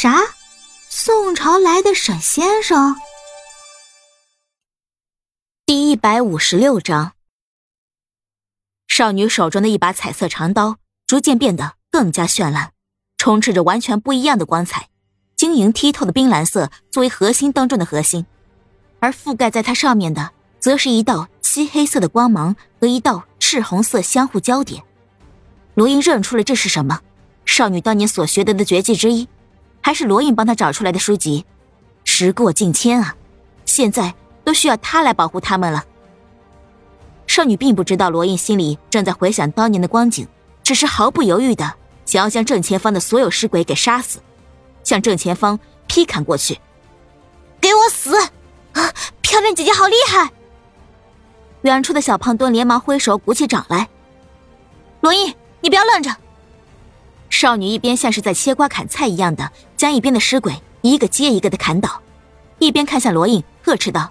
啥？宋朝来的沈先生？第一百五十六章。少女手中的一把彩色长刀逐渐变得更加绚烂，充斥着完全不一样的光彩。晶莹剔透的冰蓝色作为核心当中的核心，而覆盖在它上面的，则是一道漆黑色的光芒和一道赤红色相互交叠。罗英认出了这是什么？少女当年所学得的绝技之一。还是罗印帮他找出来的书籍，时过境迁啊，现在都需要他来保护他们了。少女并不知道罗印心里正在回想当年的光景，只是毫不犹豫的想要将正前方的所有尸鬼给杀死，向正前方劈砍过去。给我死！啊，漂亮姐姐好厉害！远处的小胖墩连忙挥手鼓起掌来。罗印，你不要愣着。少女一边像是在切瓜砍菜一样的将一边的尸鬼一个接一个的砍倒，一边看向罗印，呵斥道：“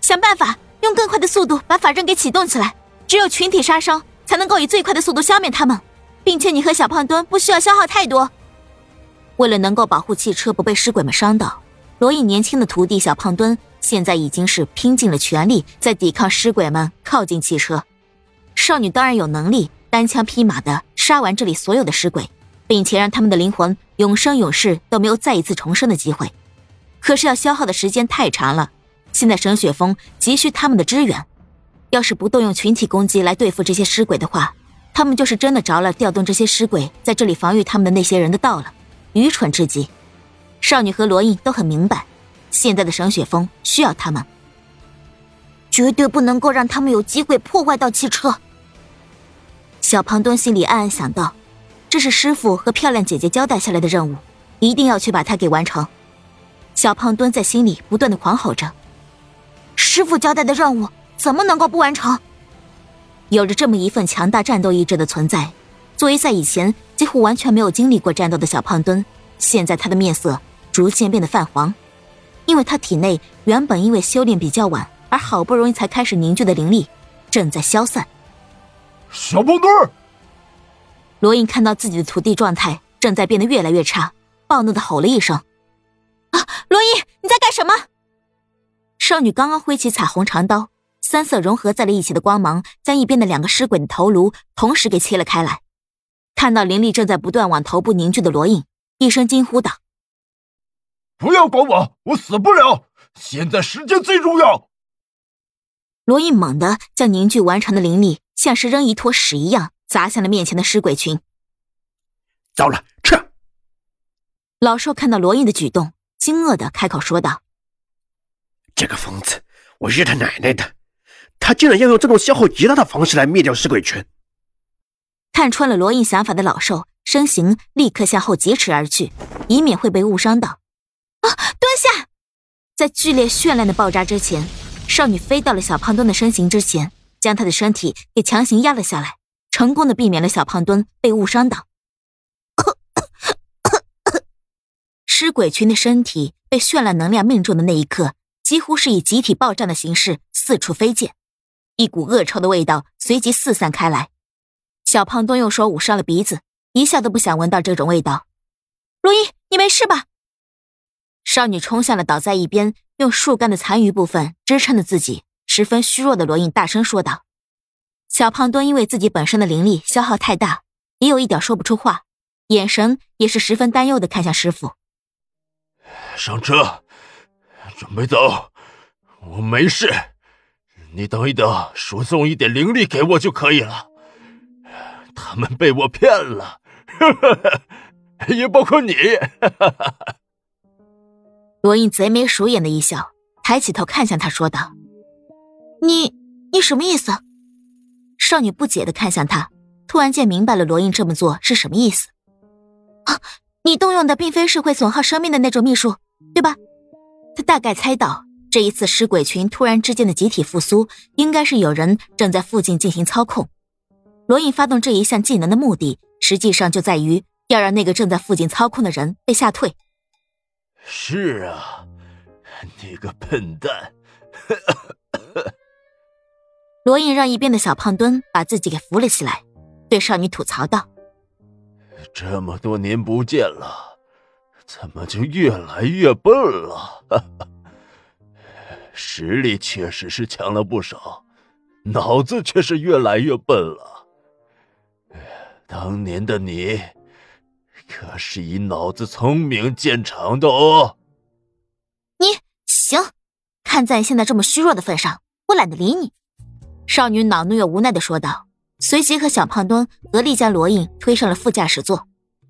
想办法用更快的速度把法阵给启动起来，只有群体杀伤才能够以最快的速度消灭他们，并且你和小胖墩不需要消耗太多。”为了能够保护汽车不被尸鬼们伤到，罗印年轻的徒弟小胖墩现在已经是拼尽了全力在抵抗尸鬼们靠近汽车。少女当然有能力。单枪匹马的杀完这里所有的尸鬼，并且让他们的灵魂永生永世都没有再一次重生的机会。可是要消耗的时间太长了，现在沈雪峰急需他们的支援。要是不动用群体攻击来对付这些尸鬼的话，他们就是真的着了调动这些尸鬼在这里防御他们的那些人的道了，愚蠢至极。少女和罗印都很明白，现在的沈雪峰需要他们，绝对不能够让他们有机会破坏到汽车。小胖墩心里暗暗想到：“这是师傅和漂亮姐姐交代下来的任务，一定要去把它给完成。”小胖墩在心里不断的狂吼着：“师傅交代的任务怎么能够不完成？”有着这么一份强大战斗意志的存在，作为在以前几乎完全没有经历过战斗的小胖墩，现在他的面色逐渐变得泛黄，因为他体内原本因为修炼比较晚而好不容易才开始凝聚的灵力正在消散。小胖墩儿，罗印看到自己的徒弟状态正在变得越来越差，暴怒的吼了一声：“啊，罗印，你在干什么？”少女刚刚挥起彩虹长刀，三色融合在了一起的光芒将一边的两个尸鬼的头颅同时给切了开来。看到灵力正在不断往头部凝聚的罗印，一声惊呼道：“不要管我，我死不了！现在时间最重要。”罗印猛地将凝聚完成的灵力。像是扔一坨屎一样砸向了面前的尸鬼群。糟了，撤！老兽看到罗印的举动，惊愕的开口说道：“这个疯子，我日他奶奶的！他竟然要用这种消耗极大的方式来灭掉尸鬼群！”看穿了罗印想法的老兽，身形立刻向后疾驰而去，以免会被误伤到。啊！蹲下！在剧烈绚烂的爆炸之前，少女飞到了小胖墩的身形之前。将他的身体给强行压了下来，成功的避免了小胖墩被误伤到。尸鬼群的身体被绚烂能量命中的那一刻，几乎是以集体爆炸的形式四处飞溅，一股恶臭的味道随即四散开来。小胖墩用手捂上了鼻子，一下都不想闻到这种味道。罗伊，你没事吧？少女冲向了倒在一边，用树干的残余部分支撑着自己。十分虚弱的罗印大声说道：“小胖墩因为自己本身的灵力消耗太大，也有一点说不出话，眼神也是十分担忧的看向师傅。上车，准备走。我没事，你等一等，输送一点灵力给我就可以了。他们被我骗了，也包括你。”罗印贼眉鼠眼的一笑，抬起头看向他，说道。你你什么意思？少女不解的看向他，突然间明白了罗印这么做是什么意思。啊，你动用的并非是会损耗生命的那种秘术，对吧？他大概猜到这一次尸鬼群突然之间的集体复苏，应该是有人正在附近进行操控。罗印发动这一项技能的目的，实际上就在于要让那个正在附近操控的人被吓退。是啊，你个笨蛋！罗印让一边的小胖墩把自己给扶了起来，对少女吐槽道：“这么多年不见了，怎么就越来越笨了？实力确实是强了不少，脑子却是越来越笨了。当年的你，可是以脑子聪明见长的哦。你行，看在你现在这么虚弱的份上，我懒得理你。”少女恼怒又无奈的说道，随即和小胖墩合力将罗印推上了副驾驶座，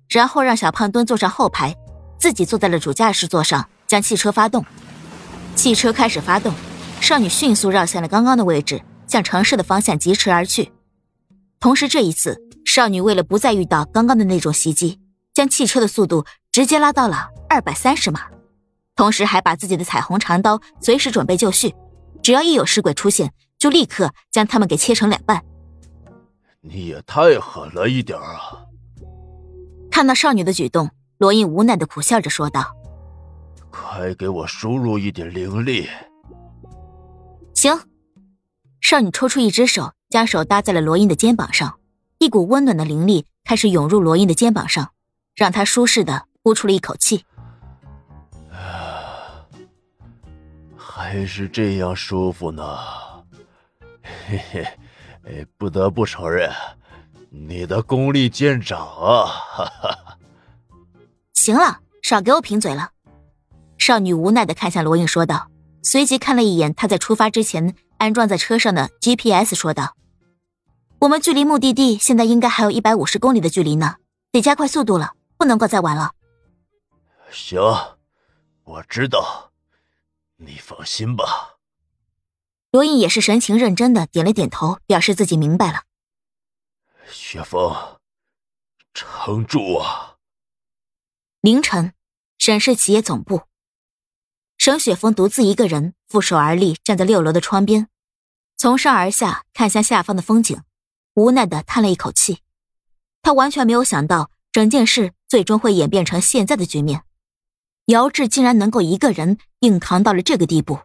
然后让小胖墩坐上后排。自己坐在了主驾驶座上，将汽车发动。汽车开始发动，少女迅速绕向了刚刚的位置，向城市的方向疾驰而去。同时，这一次，少女为了不再遇到刚刚的那种袭击，将汽车的速度直接拉到了二百三十码，同时还把自己的彩虹长刀随时准备就绪，只要一有尸鬼出现，就立刻将他们给切成两半。你也太狠了一点啊！看到少女的举动。罗印无奈的苦笑着说道：“快给我输入一点灵力。”行。少女抽出一只手，将手搭在了罗印的肩膀上，一股温暖的灵力开始涌入罗印的肩膀上，让他舒适的呼出了一口气。还是这样舒服呢。嘿 嘿，不得不承认，你的功力见长啊！哈哈。行了，少给我贫嘴了。少女无奈的看向罗印，说道，随即看了一眼他在出发之前安装在车上的 GPS，说道：“我们距离目的地现在应该还有一百五十公里的距离呢，得加快速度了，不能够再晚了。”行，我知道，你放心吧。罗印也是神情认真的点了点头，表示自己明白了。雪峰，撑住啊！凌晨，沈氏企业总部，沈雪峰独自一个人负手而立，站在六楼的窗边，从上而下看向下方的风景，无奈的叹了一口气。他完全没有想到，整件事最终会演变成现在的局面。姚志竟然能够一个人硬扛到了这个地步。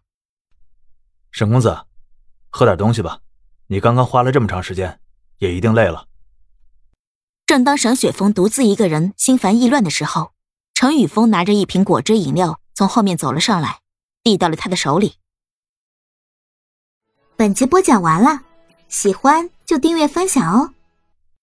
沈公子，喝点东西吧，你刚刚花了这么长时间，也一定累了。正当沈雪峰独自一个人心烦意乱的时候。程宇峰拿着一瓶果汁饮料从后面走了上来，递到了他的手里。本集播讲完了，喜欢就订阅分享哦。